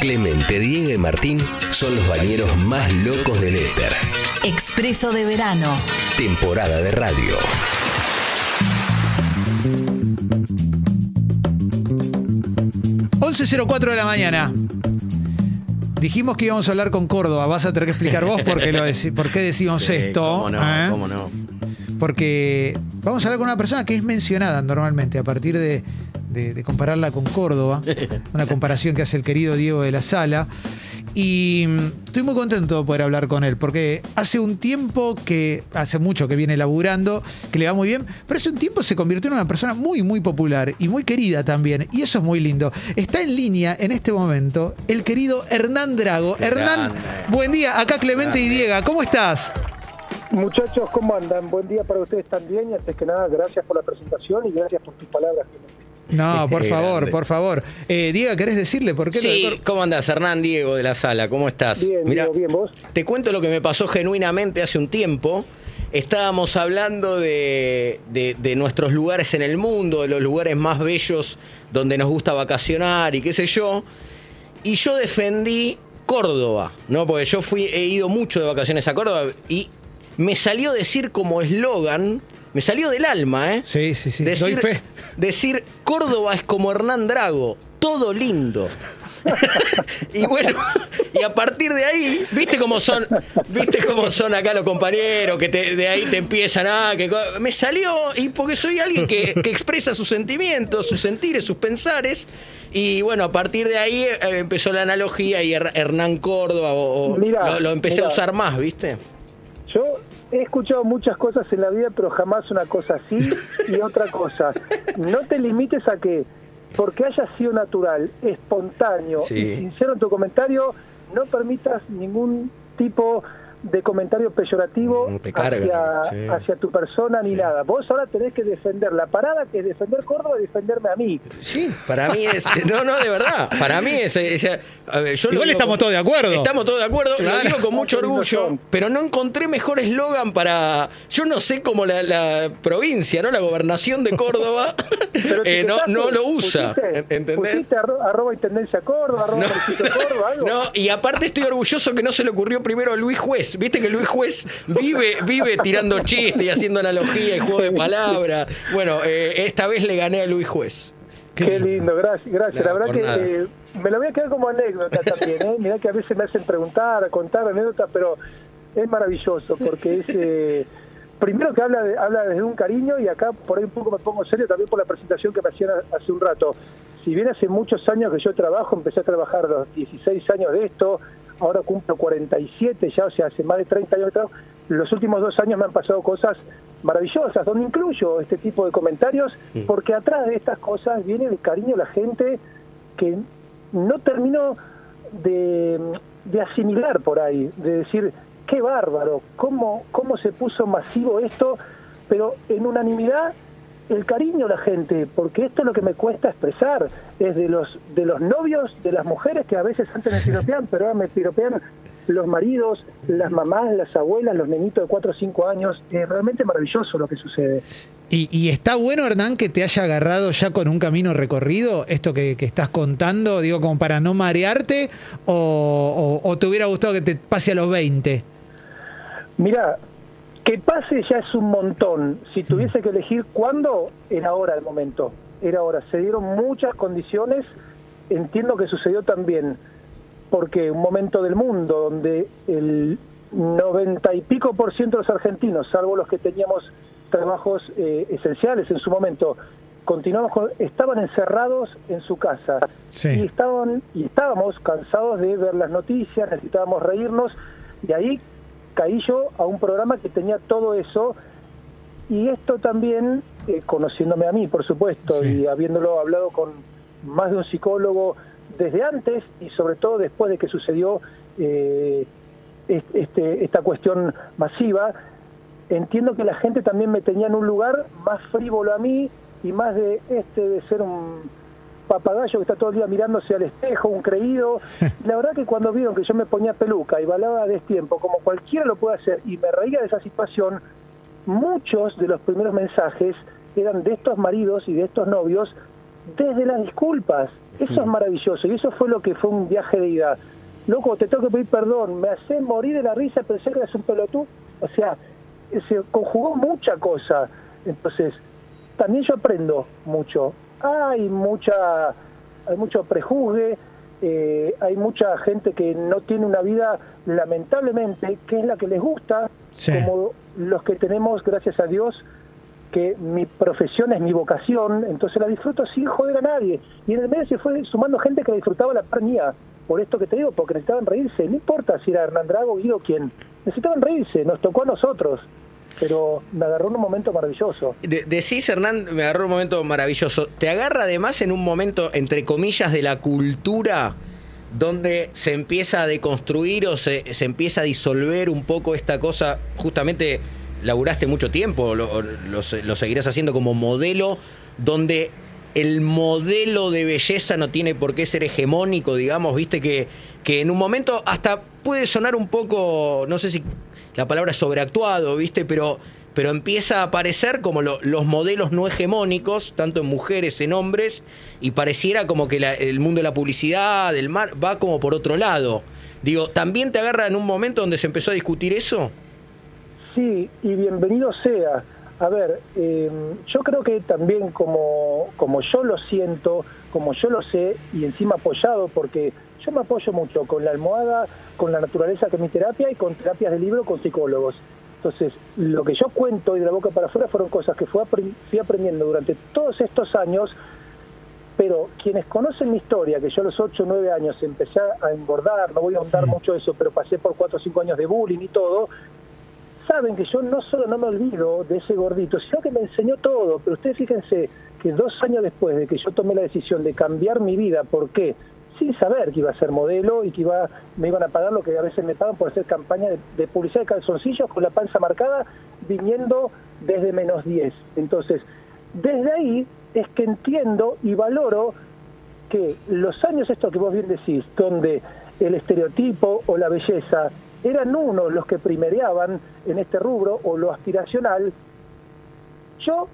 Clemente, Diego y Martín son los bañeros más locos del éter. Expreso de verano. Temporada de radio. ...11.04 de la mañana. Dijimos que íbamos a hablar con Córdoba. Vas a tener que explicar vos por qué, lo por qué decimos Sí, esto. ¿Cómo no? ¿eh? ¿Cómo no? Porque vamos a hablar con una persona que es mencionada normalmente a partir de, de- de compararla con Córdoba. Una comparación que hace el querido Diego de la Sala. Y mm, estoy muy contento de poder hablar con él, porque hace un tiempo que, hace mucho que viene laburando, que le va muy bien, pero hace un tiempo se convirtió en una persona muy, muy popular y muy querida también. Y eso es muy lindo. Está en línea en este momento el querido Hernán Drago. Qué Hernán, grande. buen día. Acá Clemente y Diego. ¿Cómo estás? Muchachos, ¿cómo andan? Buen día para ustedes también y antes que nada, gracias por la presentación y gracias por tus palabras. No, por favor, grande. por favor. Eh, Diego, ¿querés decirle por qué? Sí, ¿cómo andás, Hernán Diego de la Sala? ¿Cómo estás? Bien, Mirá, Diego, bien, ¿vos? Te cuento lo que me pasó genuinamente hace un tiempo. Estábamos hablando de, de- de nuestros lugares en el mundo, de los lugares más bellos donde nos gusta vacacionar y qué sé yo. Y yo defendí Córdoba, ¿no? Porque yo fui, he ido mucho de vacaciones a Córdoba y me salió decir como eslogan, me salió del alma, ¿eh? Sí, sí, sí. Decir, Doy fe. decir Córdoba es como Hernán Drago, todo lindo. y bueno, y a partir de ahí, viste cómo son, viste cómo son acá los compañeros, que te- de ahí te empiezan a que co- me salió, y porque soy alguien que, que expresa sus sentimientos, sus sentires, sus pensares, y bueno, a partir de ahí eh, empezó la analogía y Her- Hernán Córdoba, o, o Mirá, lo, lo empecé a usar más, ¿viste? Yo he escuchado muchas cosas en la vida, pero jamás una cosa así y otra cosa. No te limites a que, porque haya sido natural, espontáneo Sí. y sincero en tu comentario, no permitas ningún tipo de comentario peyorativo Mm, carga, hacia, sí. hacia tu persona ni Sí. nada. Vos ahora tenés que defender la parada, que es defender Córdoba y defenderme a mí. Sí, para mí es. No, no, de verdad. Para mí es. es- a ver, yo Igual estamos con- todos de acuerdo. Estamos todos de acuerdo. Claro. Lo digo con mucho orgullo. Pero no encontré mejor eslogan para. Yo no sé cómo la, la provincia, ¿no? La gobernación de Córdoba eh, no, no lo usa. pusiste- ¿Entendés? Pusiste arro- arroba intendencia Córdoba, arroba No. Córdoba, algo. No, y aparte estoy orgulloso que no se le ocurrió primero a Luis Juez. Viste que Luis Juez vive, vive tirando chistes y haciendo analogía y juego de palabras. Bueno, eh, esta vez le gané a Luis Juez. Qué, lindo, gracias, gracias. Nada, la verdad que eh, me lo voy a quedar como anécdota también, ¿eh? Mirá que a veces me hacen preguntar, contar anécdotas, pero es maravilloso porque es... eh, primero que habla, de- habla desde un cariño y acá por ahí un poco me pongo serio también por la presentación que me hacían hace un rato. Si bien hace muchos años que yo trabajo, empecé a trabajar a los 16 años de esto, ahora cumplo 47 ya, o sea, hace más de 30 años los últimos dos años me han pasado cosas maravillosas, donde incluyo este tipo de comentarios, porque atrás de estas cosas viene el cariño de la gente que no terminó de, de asimilar por ahí, de decir, qué bárbaro, cómo, cómo se puso masivo esto, pero en unanimidad el cariño de la gente, porque esto es lo que me cuesta expresar, es de los de los novios, de las mujeres que a veces antes me piropean, pero ahora me piropean los maridos, las mamás, las abuelas, los nenitos de 4 o 5 años, es realmente maravilloso lo que sucede. Y, y está bueno, Hernán, que te haya agarrado ya con un camino recorrido, esto que, que estás contando, digo, como para no marearte, o, o- o te hubiera gustado que te pase a los 20. Mira, que pase ya es un montón. Si tuviese que elegir cuándo, era ahora el momento. Era ahora. Se dieron muchas condiciones. Entiendo que sucedió también porque un momento del mundo donde el noventa y pico por ciento de los argentinos, salvo los que teníamos trabajos eh, esenciales en su momento, continuamos con- estaban encerrados en su casa Sí. y estaban y estábamos cansados de ver las noticias, necesitábamos reírnos y ahí caí yo a un programa que tenía todo eso y esto también eh, conociéndome a mí, por supuesto, Sí. y habiéndolo hablado con más de un psicólogo desde antes y sobre todo después de que sucedió eh, es- este, esta cuestión masiva, entiendo que la gente también me tenía en un lugar más frívolo a mí y más de este de ser un papagayo que está todo el día mirándose al espejo, un creído. La verdad que cuando vieron que yo me ponía peluca y balaba a destiempo, como cualquiera lo puede hacer, y me reía de esa situación, muchos de los primeros mensajes eran de estos maridos y de estos novios desde las disculpas. Eso es maravilloso y eso fue lo que fue un viaje de ida. Loco, te tengo que pedir perdón, me hace morir de la risa, pensé que eras un pelotudo. O sea, se conjugó mucha cosa. Entonces, también yo aprendo mucho. Hay mucha, hay mucho prejuzgue, eh, hay mucha gente que no tiene una vida, lamentablemente, que es la que les gusta, Sí. como los que tenemos, gracias a Dios, que mi profesión es mi vocación, entonces la disfruto sin joder a nadie. Y en el medio se fue sumando gente que la disfrutaba la par mía, por esto que te digo, porque necesitaban reírse, no importa si era Hernán Drago, Guido, quien, necesitaban reírse, nos tocó a nosotros, pero me agarró en un momento maravilloso. De- decís, Hernán, me agarró un momento maravilloso. ¿Te agarra además en un momento, entre comillas, de la cultura, donde se empieza a deconstruir o se, se empieza a disolver un poco esta cosa? Justamente laburaste mucho tiempo, lo, lo lo seguirás haciendo como modelo, donde el modelo de belleza no tiene por qué ser hegemónico, digamos, viste que, que en un momento hasta puede sonar un poco, no sé si la palabra sobreactuado, viste, pero, pero empieza a aparecer como lo- los modelos no hegemónicos, tanto en mujeres, en hombres, y pareciera como que el mundo de la publicidad, del mar, va como por otro lado. Digo, ¿también te agarra en un momento donde se empezó a discutir eso? Sí, y bienvenido sea. A ver, eh, yo creo que también como, como yo lo siento, como yo lo sé, y encima apoyado, porque yo me apoyo mucho con la almohada, con la naturaleza que es mi terapia y con terapias de libro con psicólogos. Entonces, lo que yo cuento y de la boca para afuera fueron cosas que fui, fui aprendiendo durante todos estos años, pero quienes conocen mi historia, que yo a los 8 o 9 años empecé a engordar, no voy a ahondar mucho eso, pero pasé por 4 o 5 años de bullying y todo, saben que yo no solo no me olvido de ese gordito, sino que me enseñó todo. Pero ustedes fíjense que dos años después de que yo tomé la decisión de cambiar mi vida, ¿por qué? Sin saber que iba a ser modelo y que iba, me iban a pagar lo que a veces me pagan por hacer campaña de, de publicidad de calzoncillos con la panza marcada, viniendo desde menos 10. Entonces, desde ahí es que entiendo y valoro que los años estos que vos bien decís, donde el estereotipo o la belleza eran unos los que primereaban en este rubro o lo aspiracional, yo,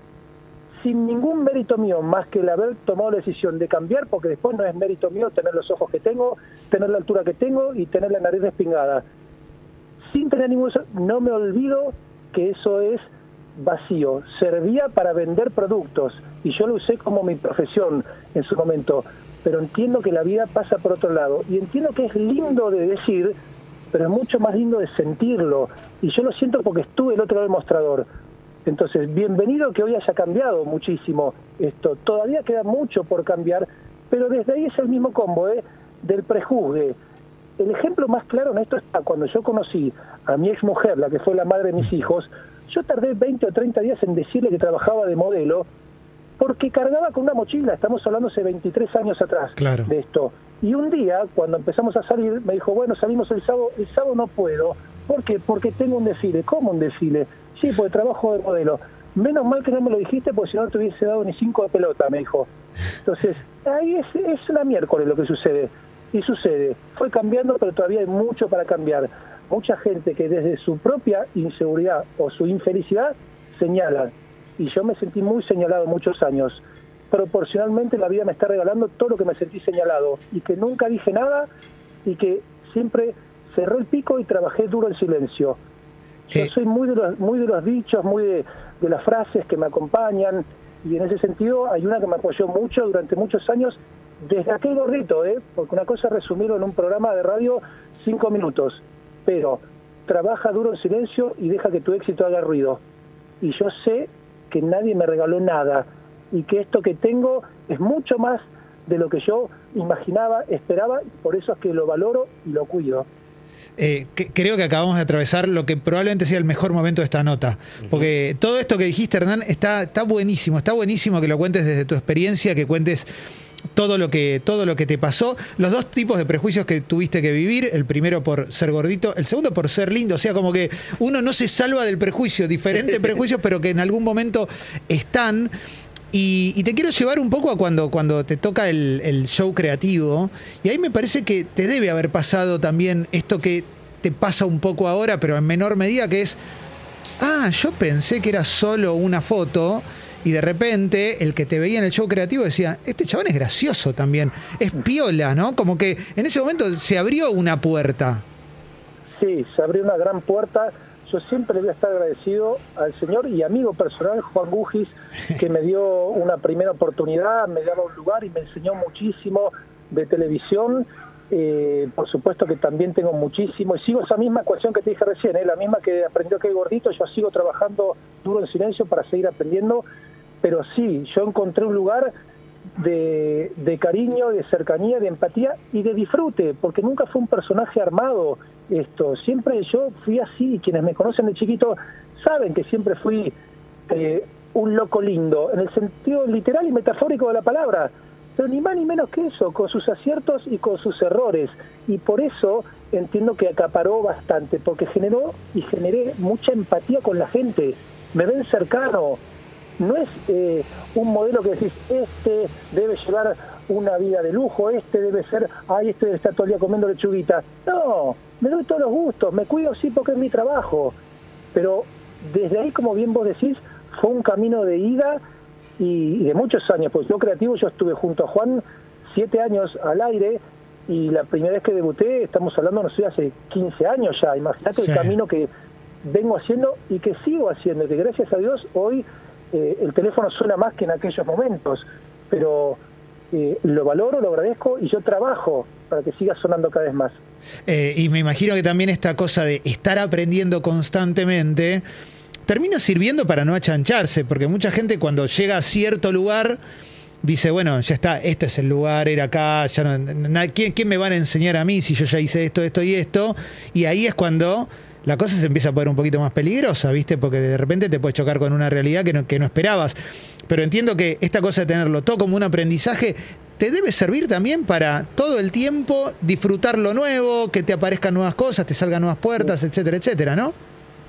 sin ningún mérito mío, más que el haber tomado la decisión de cambiar, porque después no es mérito mío tener los ojos que tengo, tener la altura que tengo y tener la nariz respingada. Sin tener ningún... No me olvido que eso es vacío. Servía para vender productos y yo lo usé como mi profesión en su momento. Pero entiendo que la vida pasa por otro lado. Y entiendo que es lindo de decir, pero es mucho más lindo de sentirlo. Y yo lo siento porque estuve el otro lado del mostrador. Entonces, bienvenido que hoy haya cambiado muchísimo esto. Todavía queda mucho por cambiar, pero desde ahí es el mismo combo ¿eh? del prejuzgue. El ejemplo más claro en esto está cuando yo conocí a mi ex mujer, la que fue la madre de mis hijos, yo tardé 20 o 30 días en decirle que trabajaba de modelo porque cargaba con una mochila, estamos hablando hace 23 años atrás Claro. de esto. Y un día, cuando empezamos a salir, me dijo, bueno, salimos el sábado, el sábado no puedo. ¿Por qué? Porque tengo un desfile. ¿Cómo un desfile? Sí, porque trabajo de modelo. Menos mal que no me lo dijiste, porque si no te hubiese dado ni cinco de pelota, me dijo. Entonces, ahí es, es la miércoles lo que sucede. Y sucede. Fue cambiando, pero todavía hay mucho para cambiar. Mucha gente que desde su propia inseguridad o su infelicidad señala. Y yo me sentí muy señalado muchos años. Proporcionalmente la vida me está regalando todo lo que me sentí señalado. Y que nunca dije nada y que siempre cerré el pico y trabajé duro en silencio. Yo soy muy de los, muy de los dichos, muy de, de las frases que me acompañan y en ese sentido hay una que me apoyó mucho durante muchos años, desde aquel gordito, ¿eh? porque una cosa es resumirlo en un programa de radio cinco minutos, pero trabaja duro en silencio y deja que tu éxito haga ruido. Y yo sé que nadie me regaló nada y que esto que tengo es mucho más de lo que yo imaginaba, esperaba, y por eso es que lo valoro y lo cuido. Eh, que- creo que acabamos de atravesar lo que probablemente sea el mejor momento de esta nota. Porque todo esto que dijiste, Hernán, está, está buenísimo. Está buenísimo que lo cuentes desde tu experiencia, que cuentes todo lo que todo lo que te pasó, los dos tipos de prejuicios que tuviste que vivir, el primero por ser gordito, el segundo por ser lindo, o sea, como que uno no se salva del prejuicio, diferentes prejuicios, pero que en algún momento están. Y, y te quiero llevar un poco a cuando, cuando te toca el, el show creativo. Y ahí me parece que te debe haber pasado también esto que te pasa un poco ahora, pero en menor medida, que es, ah, yo pensé que era solo una foto. Y de repente el que te veía en el show creativo decía, este chabón es gracioso también, es piola, ¿no? Como que en ese momento se abrió una puerta. Sí, se abrió una gran puerta. Yo siempre voy a estar agradecido al señor y amigo personal Juan Gugis, que me dio una primera oportunidad, me daba un lugar y me enseñó muchísimo de televisión. Eh, por supuesto que también tengo muchísimo y sigo esa misma ecuación que te dije recién, ¿eh? la misma que aprendió que gordito, yo sigo trabajando duro en silencio para seguir aprendiendo, pero sí, yo encontré un lugar de, cariño, de cercanía, de empatía y de disfrute, porque nunca fue un personaje armado esto, siempre yo fui así, quienes me conocen de chiquito saben que siempre fui eh, un loco lindo, en el sentido literal y metafórico de la palabra, pero ni más ni menos que eso, con sus aciertos y con sus errores, y por eso entiendo que acaparó bastante, porque generó y generé mucha empatía con la gente, me ven cercano, no es eh, un modelo que decís, este debe llevar una vida de lujo, este debe ser, ay, este debe estar todo el día comiendo lechuguita. No, me doy todos los gustos, me cuido sí porque es mi trabajo. Pero desde ahí, como bien vos decís, fue un camino de ida y, de muchos años. Pues yo creativo, yo estuve junto a Juan siete años al aire y la primera vez que debuté, estamos hablando, no sé, hace 15 años ya. Imagínate el camino que vengo haciendo y que sigo haciendo, que gracias a Dios hoy eh, el teléfono suena más que en aquellos momentos, pero eh, lo valoro, lo agradezco y yo trabajo para que siga sonando cada vez más. Eh, y me imagino que también esta cosa de estar aprendiendo constantemente termina sirviendo para no achancharse, porque mucha gente cuando llega a cierto lugar dice, bueno, ya está, este es el lugar, era acá, ya no, ¿quién, ¿quién me van a enseñar a mí si yo ya hice esto, esto y esto? Y ahí es cuando la cosa se empieza a poner un poquito más peligrosa, ¿viste? Porque de repente te puedes chocar con una realidad que no, que no esperabas. Pero entiendo que esta cosa de tenerlo todo como un aprendizaje te debe servir también para todo el tiempo disfrutar lo nuevo, que te aparezcan nuevas cosas, te salgan nuevas puertas, etcétera, etcétera, ¿no?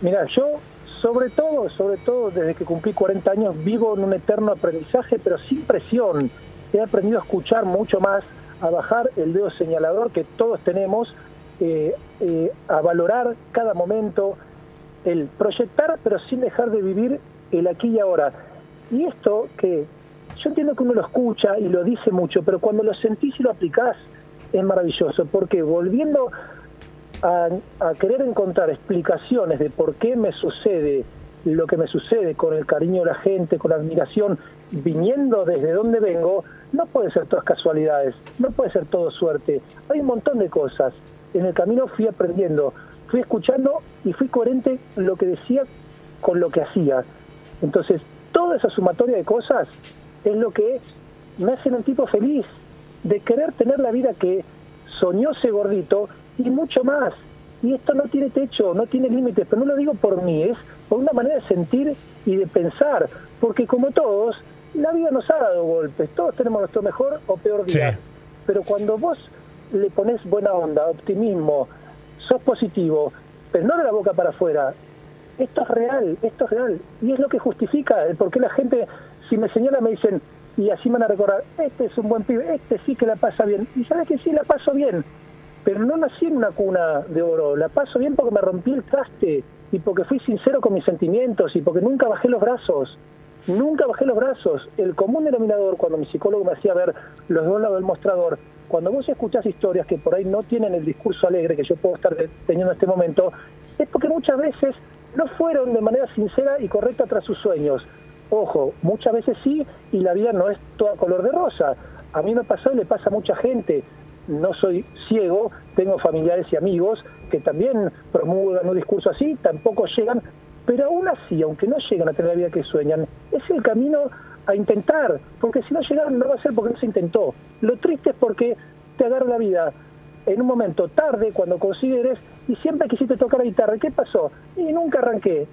Mira, yo sobre todo, sobre todo desde que cumplí 40 años vivo en un eterno aprendizaje, pero sin presión. He aprendido a escuchar mucho más, a bajar el dedo señalador que todos tenemos, eh, eh, a valorar cada momento, el proyectar, pero sin dejar de vivir el aquí y ahora. Y esto que yo entiendo que uno lo escucha y lo dice mucho, pero cuando lo sentís y lo aplicás es maravilloso, porque volviendo a, querer encontrar explicaciones de por qué me sucede lo que me sucede con el cariño de la gente, con la admiración, viniendo desde donde vengo, no puede ser todas casualidades, no puede ser todo suerte. Hay un montón de cosas. En el camino fui aprendiendo, fui escuchando y fui coherente lo que decía con lo que hacía. Entonces, toda esa sumatoria de cosas es lo que me hace un tipo feliz, de querer tener la vida que soñó ese gordito y mucho más. Y esto no tiene techo, no tiene límites, pero no lo digo por mí, es por una manera de sentir y de pensar, porque como todos, la vida nos ha dado golpes, todos tenemos nuestro mejor o peor día, pero cuando vos le pones buena onda, optimismo, sos positivo, pero no de la boca para afuera, esto es real, esto es real, y es lo que justifica el por qué la gente si me señala me dicen, y así van a recordar, este es un buen pibe, este sí que la pasa bien. Y sabes que sí, la paso bien, pero no nací en una cuna de oro, la paso bien porque me rompí el traste y porque fui sincero con mis sentimientos y porque nunca bajé los brazos. Nunca bajé los brazos. El común denominador, cuando mi psicólogo me hacía ver los dos lados del mostrador, cuando vos escuchás historias que por ahí no tienen el discurso alegre que yo puedo estar teniendo en este momento, es porque muchas veces no fueron de manera sincera y correcta tras sus sueños. Ojo, muchas veces sí y la vida no es toda color de rosa. A mí me pasó y le pasa a mucha gente. No soy ciego, tengo familiares y amigos que también promulgan un discurso así, tampoco llegan, pero aún así, aunque no llegan a tener la vida que sueñan, es el camino a intentar, porque si no llegaron no va a ser porque no se intentó. Lo triste es porque te agarra la vida en un momento tarde, cuando consideres, y siempre quisiste tocar la guitarra. ¿Qué pasó? Y nunca arranqué.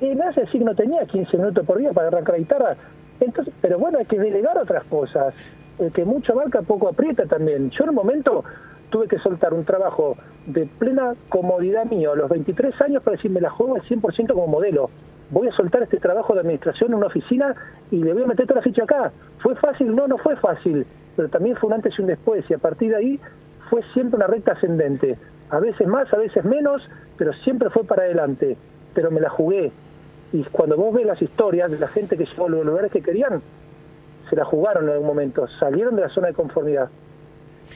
Y hace decir que no tenía 15 minutos por día para arrancar la guitarra. Entonces, pero bueno, hay que delegar otras cosas. El que mucho marca, poco aprieta también. Yo en un momento tuve que soltar un trabajo de plena comodidad mío a los 23 años para decirme la juego al 100% como modelo. Voy a soltar este trabajo de administración en una oficina y le voy a meter toda la ficha acá. ¿Fue fácil? No, no fue fácil. Pero también fue un antes y un después. Y a partir de ahí fue siempre una recta ascendente. A veces más, a veces menos, pero siempre fue para adelante. Pero me la jugué, Y cuando vos ves las historias de la gente que llegó a los lugares que querían, se la jugaron en algún momento, salieron de la zona de conformidad.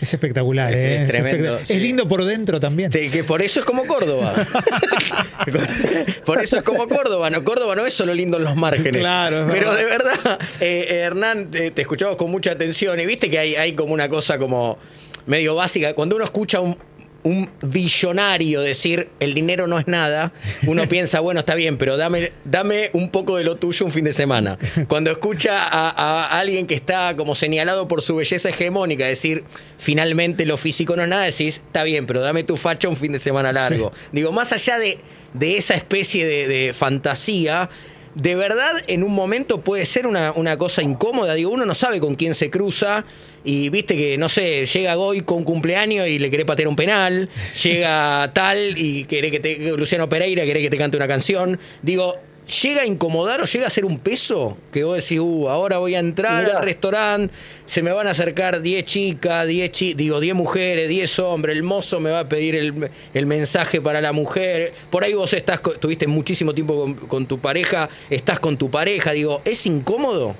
Es espectacular, Es- ¿eh? es tremendo, sí. Es lindo por dentro también. Que por eso es como Córdoba. por eso es como Córdoba. No, Córdoba no es solo lindo en los márgenes. Claro, Pero de verdad, eh, eh, Hernán, te, te escuchamos con mucha atención y viste que hay, hay como una cosa como medio básica. Cuando uno escucha un, un billonario decir el dinero no es nada, uno piensa, bueno, está bien, pero dame, dame un poco de lo tuyo un fin de semana. Cuando escucha a, a alguien que está como señalado por su belleza hegemónica decir finalmente lo físico no es nada, decís, está bien, pero dame tu facha un fin de semana largo. Digo, más allá de, de esa especie de, de fantasía, de verdad en un momento puede ser una, una cosa incómoda. Digo, uno no sabe con quién se cruza. Y viste que, no sé, llega Goy con cumpleaños y le querés patear un penal. Llega tal y quiere que te. Luciano Pereira quiere que te cante una canción. Digo, ¿llega a incomodar o llega a ser un peso? Que vos decís, uh, ahora voy a entrar Mirá. al restaurante, se me van a acercar 10 chicas, 10 chi digo, 10 mujeres, 10 hombres, el mozo me va a pedir el, el mensaje para la mujer. Por ahí vos estás, tuviste muchísimo tiempo con, con tu pareja, estás con tu pareja, digo, ¿es incómodo?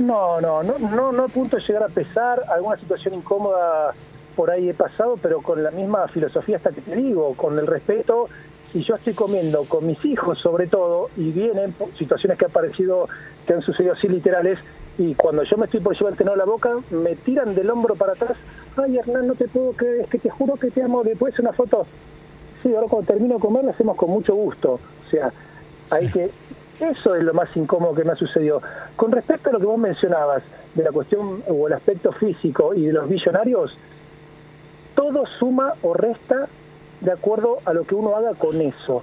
No, no, no, no, no a punto de llegar a pesar. Alguna situación incómoda por ahí he pasado, pero con la misma filosofía hasta que te digo, con el respeto. Si yo estoy comiendo con mis hijos, sobre todo, y vienen situaciones que han parecido, que han sucedido así literales, y cuando yo me estoy por llevar el tenor a la boca, me tiran del hombro para atrás. Ay, Hernán, no te puedo creer, es que te juro que te amo. ¿Le puedes hacer una foto? Sí, ahora cuando termino de comer lo hacemos con mucho gusto. O sea, hay que... Eso es lo más incómodo que me ha sucedido. Con respecto a lo que vos mencionabas, de la cuestión o el aspecto físico y de los billonarios, todo suma o resta de acuerdo a lo que uno haga con eso.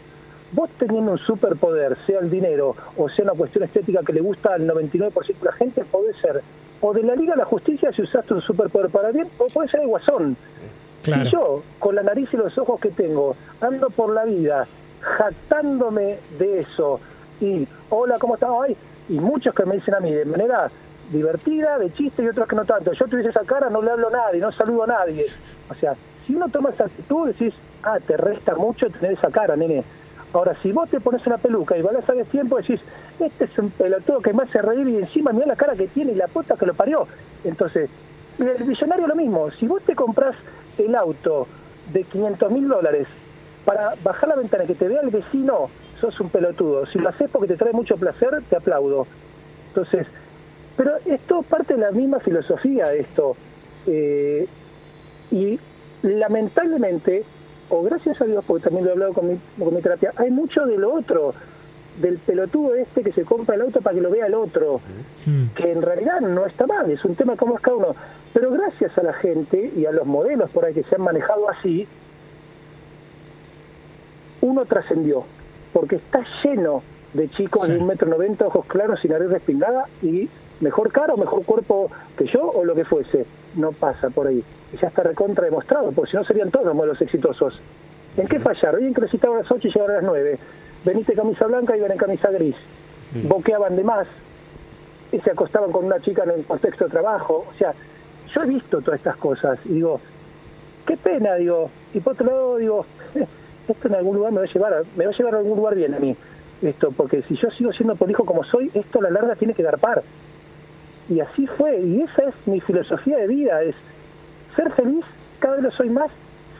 Vos teniendo un superpoder, sea el dinero o sea una cuestión estética que le gusta al 99% de la gente, podés ser o de la Liga de la Justicia si usaste un superpoder para bien, o puede ser el guasón. Claro. Si yo, con la nariz y los ojos que tengo, ando por la vida jactándome de eso y, hola, ¿cómo estás? Ay, y muchos que me dicen a mí de manera divertida, de chiste y otros que no tanto. Yo tuviese esa cara, no le hablo a nadie, no saludo a nadie. O sea, si uno toma esa actitud, decís, ah, te resta mucho tener esa cara, nene. Ahora, si vos te pones una peluca y valés a tiempo, decís, este es un pelotudo que me hace reír y encima mira la cara que tiene y la puta que lo parió. Entonces, el millonario lo mismo. Si vos te compras el auto de 500 mil dólares para bajar la ventana y que te vea el vecino, sos un pelotudo. Si lo haces porque te trae mucho placer, te aplaudo. Entonces, pero es todo parte de la misma filosofía esto. Eh, y lamentablemente, o gracias a Dios, porque también lo he hablado con mi, con mi terapia, hay mucho de lo otro, del pelotudo este que se compra el auto para que lo vea el otro, que en realidad no está mal, es un tema de cómo es cada uno. Pero gracias a la gente y a los modelos por ahí que se han manejado así, uno trascendió, porque está lleno de chicos Sí. de un metro noventa, ojos claros, sin nariz respingada y mejor cara o mejor cuerpo que yo o lo que fuese. No pasa por ahí. Y ya está recontra demostrado, porque si no serían todos modelos exitosos. ¿En qué fallar? Oye, que les a las 8 y llegaron a las 9. Veniste camisa blanca y ven en camisa gris. Boqueaban de más y se acostaban con una chica en el contexto de trabajo. O sea, yo he visto todas estas cosas y digo, qué pena, digo. Y por otro lado, digo, esto en algún lugar me va a llevar a, me va a llevar a algún lugar bien a mí. Esto, porque si yo sigo siendo prolijo como soy, esto a la larga tiene que dar par. Y así fue. Y esa es mi filosofía de vida, es ser feliz, cada vez lo soy más,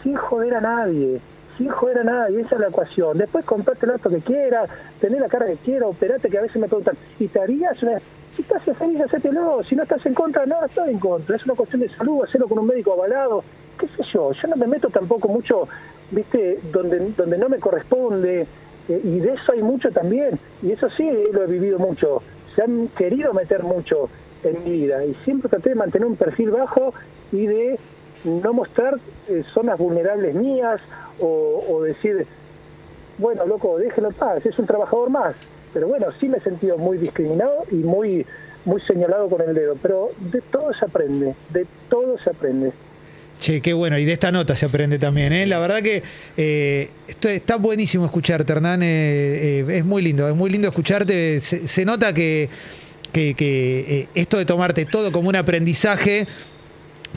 sin joder a nadie. Sin joder a nadie, esa es la ecuación. Después comprate el auto que quieras, tener la cara que quieras, operate, que a veces me preguntan, ¿y te harías una.? Si estás feliz, hacételo. Si no estás en contra, no estoy en contra. Es una cuestión de salud, hacerlo con un médico avalado. ¿Qué sé yo? Yo no me meto tampoco mucho, ¿viste? Donde, donde no me corresponde. Eh, y de eso hay mucho también. Y eso sí lo he vivido mucho. Se han querido meter mucho en mi vida. Y siempre traté de mantener un perfil bajo y de no mostrar eh, zonas vulnerables mías o, decir, bueno, loco, déjelo en paz, es un trabajador más. Pero bueno, sí me he sentido muy discriminado y muy, muy señalado con el dedo. Pero de todo se aprende, de todo se aprende. Che, qué bueno, y de esta nota se aprende también, ¿eh? La verdad que eh, esto está buenísimo escucharte, Hernán, eh, eh, es muy lindo, es muy lindo escucharte, se, nota que, que- esto de tomarte todo como un aprendizaje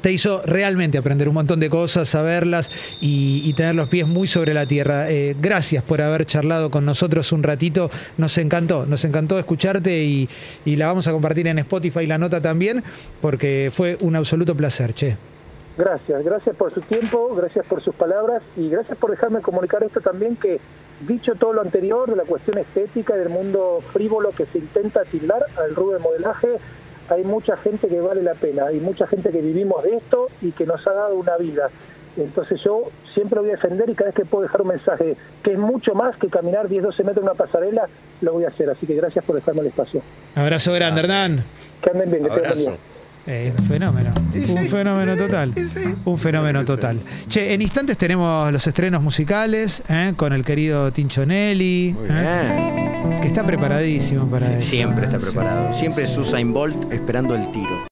te hizo realmente aprender un montón de cosas, saberlas y, tener los pies muy sobre la tierra. Gracias por haber charlado con nosotros un ratito. Nos encantó, nos encantó escucharte y, y la vamos a compartir en Spotify la nota también, porque fue un absoluto placer, che. Gracias, gracias por su tiempo, gracias por sus palabras y gracias por dejarme comunicar esto también que dicho todo lo anterior de la cuestión estética y del mundo frívolo que se intenta tildar al rubro de modelaje, hay mucha gente que vale la pena, hay mucha gente que vivimos de esto y que nos ha dado una vida. Entonces yo siempre lo voy a defender y cada vez que puedo dejar un mensaje que es mucho más que caminar 10, 12 metros en una pasarela, lo voy a hacer. Así que gracias por dejarme el espacio. Abrazo grande, Hernán. Que anden bien, que Abrazo. Eh, un fenómeno. Un fenómeno total. Un fenómeno total. Che, en instantes tenemos los estrenos musicales eh, con el querido Tincho Nelly, Muy eh, bien. que está preparadísimo para eso. Siempre está sí. preparado. Siempre es Usain Bolt esperando el tiro.